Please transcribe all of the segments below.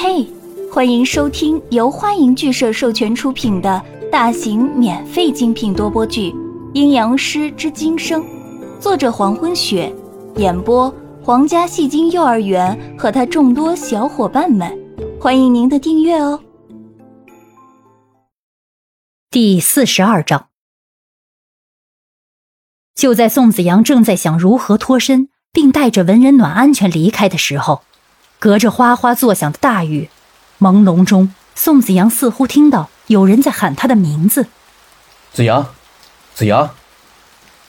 嘿，欢迎收听由欢迎剧社授权出品的大型免费精品多播剧《阴阳师之今生》，作者黄昏雪，演播皇家戏精幼儿园和他众多小伙伴们，欢迎您的订阅哦。第四十二章，就在宋子阳正在想如何脱身，并带着文人暖安全离开的时候。隔着哗哗作响的大雨，朦胧中，宋子阳似乎听到有人在喊他的名字：“子阳，子阳。”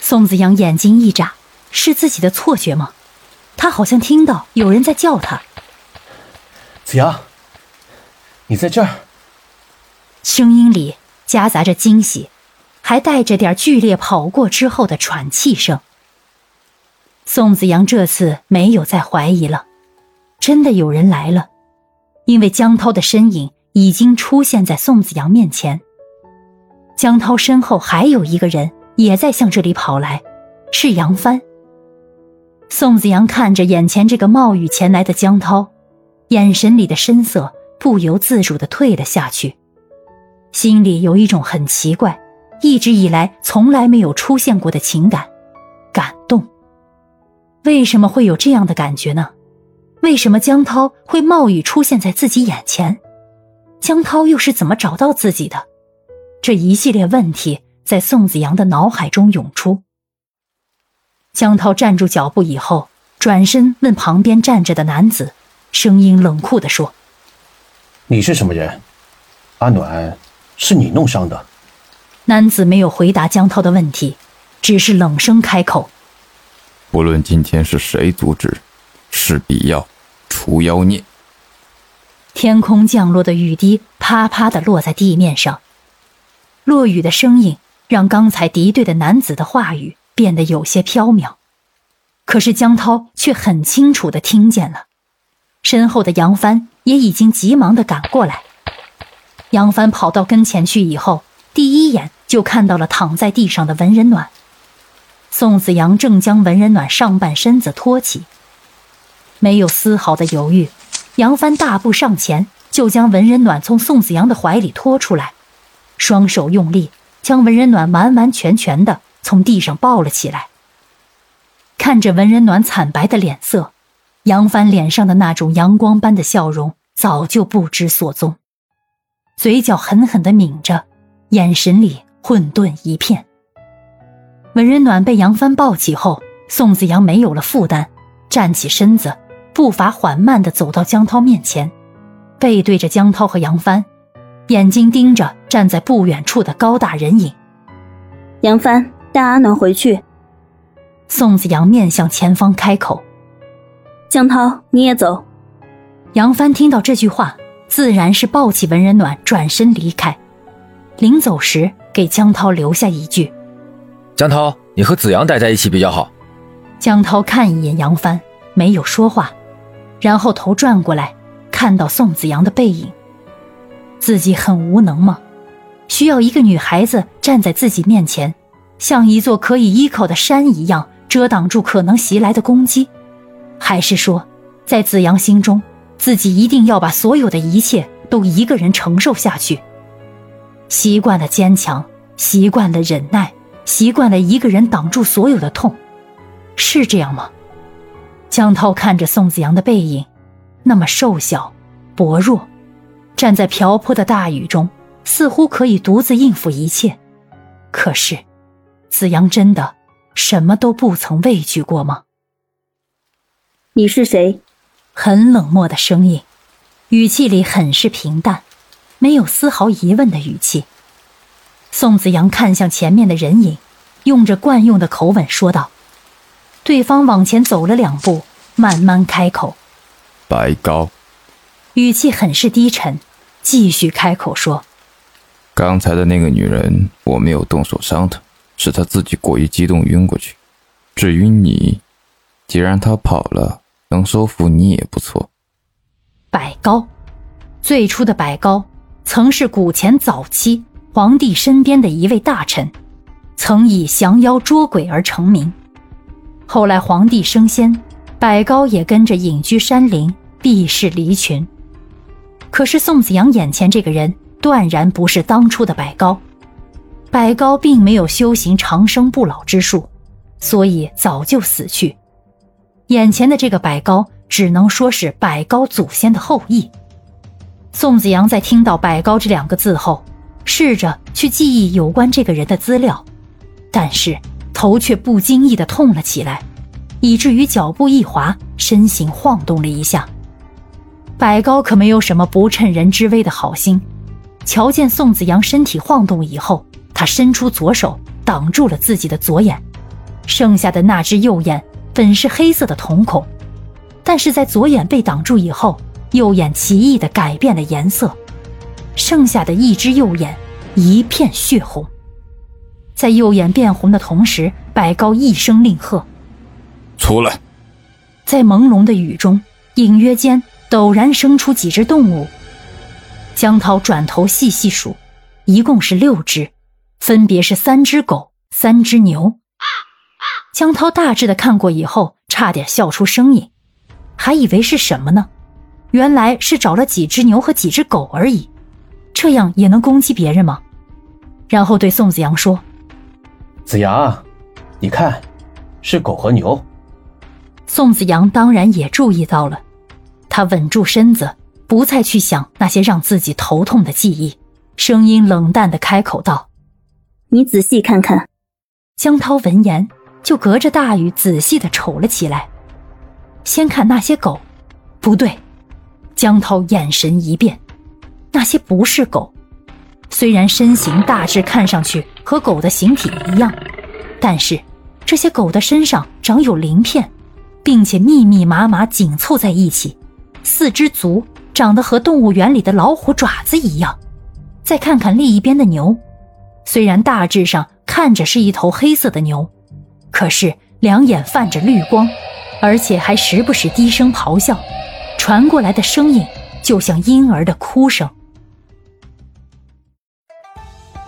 宋子阳眼睛一眨，是自己的错觉吗？他好像听到有人在叫他：“子阳，你在这儿。”声音里夹杂着惊喜，还带着点剧烈跑过之后的喘气声。宋子阳这次没有再怀疑了。真的有人来了，因为江涛的身影已经出现在宋子阳面前。江涛身后还有一个人也在向这里跑来，是杨帆。宋子阳看着眼前这个冒雨前来的江涛，眼神里的深色不由自主的退了下去，心里有一种很奇怪、一直以来从来没有出现过的情感——感动。为什么会有这样的感觉呢？为什么江涛会冒雨出现在自己眼前？江涛又是怎么找到自己的？这一系列问题在宋子阳的脑海中涌出。江涛站住脚步以后，转身问旁边站着的男子，声音冷酷地说：“你是什么人？阿暖，是你弄伤的？”男子没有回答江涛的问题，只是冷声开口：“不论今天是谁阻止，势必要。”除妖孽。天空降落的雨滴啪啪的落在地面上，落雨的声音让刚才敌对的男子的话语变得有些飘渺，可是江涛却很清楚的听见了。身后的杨帆也已经急忙的赶过来。杨帆跑到跟前去以后，第一眼就看到了躺在地上的文人暖。宋子阳正将文人暖上半身子托起。没有丝毫的犹豫，杨帆大步上前，就将文人暖从宋子阳的怀里拖出来，双手用力将文人暖完完全全的从地上抱了起来。看着文人暖惨白的脸色，杨帆脸上的那种阳光般的笑容早就不知所踪，嘴角狠狠的抿着，眼神里混沌一片。文人暖被杨帆抱起后，宋子阳没有了负担，站起身子。步伐缓慢地走到江涛面前，背对着江涛和杨帆，眼睛盯着站在不远处的高大人影。杨帆带阿暖回去。宋子阳面向前方开口：“江涛，你也走。”杨帆听到这句话，自然是抱起文人暖，转身离开。临走时，给江涛留下一句：“江涛，你和子阳待在一起比较好。”江涛看一眼杨帆，没有说话。然后头转过来，看到宋子阳的背影。自己很无能吗？需要一个女孩子站在自己面前，像一座可以依靠的山一样遮挡住可能袭来的攻击？还是说，在子阳心中，自己一定要把所有的一切都一个人承受下去？习惯了坚强，习惯了忍耐，习惯了一个人挡住所有的痛，是这样吗？江涛看着宋子阳的背影，那么瘦小、薄弱，站在瓢泼的大雨中，似乎可以独自应付一切。可是，子阳真的什么都不曾畏惧过吗？你是谁？很冷漠的声音，语气里很是平淡，没有丝毫疑问的语气。宋子阳看向前面的人影，用着惯用的口吻说道。对方往前走了两步，慢慢开口：“白高。”语气很是低沉，继续开口说：“刚才的那个女人，我没有动手伤她，是她自己过于激动晕过去。至于你，既然她跑了，能收服你也不错。”白高，最初的白高，曾是古前早期皇帝身边的一位大臣，曾以降妖捉鬼而成名。后来皇帝升仙，百高也跟着隐居山林，避世离群。可是宋子阳眼前这个人断然不是当初的百高，百高并没有修行长生不老之术，所以早就死去。眼前的这个百高，只能说是百高祖先的后裔。宋子阳在听到“百高”这两个字后，试着去记忆有关这个人的资料，但是头却不经意的痛了起来，以至于脚步一滑，身形晃动了一下。百高可没有什么不趁人之危的好心，瞧见宋子阳身体晃动以后，他伸出左手挡住了自己的左眼，剩下的那只右眼本是黑色的瞳孔，但是在左眼被挡住以后。右眼奇异的改变了颜色，剩下的一只右眼一片血红。在右眼变红的同时，百高一声令喝：“出来！”在朦胧的雨中，隐约间陡然生出几只动物。江涛转头细细数，一共是六只，分别是三只狗、三只牛。江涛大致的看过以后，差点笑出声音，还以为是什么呢？原来是找了几只牛和几只狗而已，这样也能攻击别人吗？然后对宋子阳说：“子阳，你看，是狗和牛。”宋子阳当然也注意到了，他稳住身子，不再去想那些让自己头痛的记忆，声音冷淡的开口道：“你仔细看看。”江涛闻言，就隔着大雨仔细的瞅了起来，先看那些狗，不对。江涛眼神一变，那些不是狗，虽然身形大致看上去和狗的形体一样，但是这些狗的身上长有鳞片，并且密密麻麻紧凑在一起，四只足长得和动物园里的老虎爪子一样。再看看另一边的牛，虽然大致上看着是一头黑色的牛，可是两眼泛着绿光，而且还时不时低声咆哮。传过来的声音就像婴儿的哭声。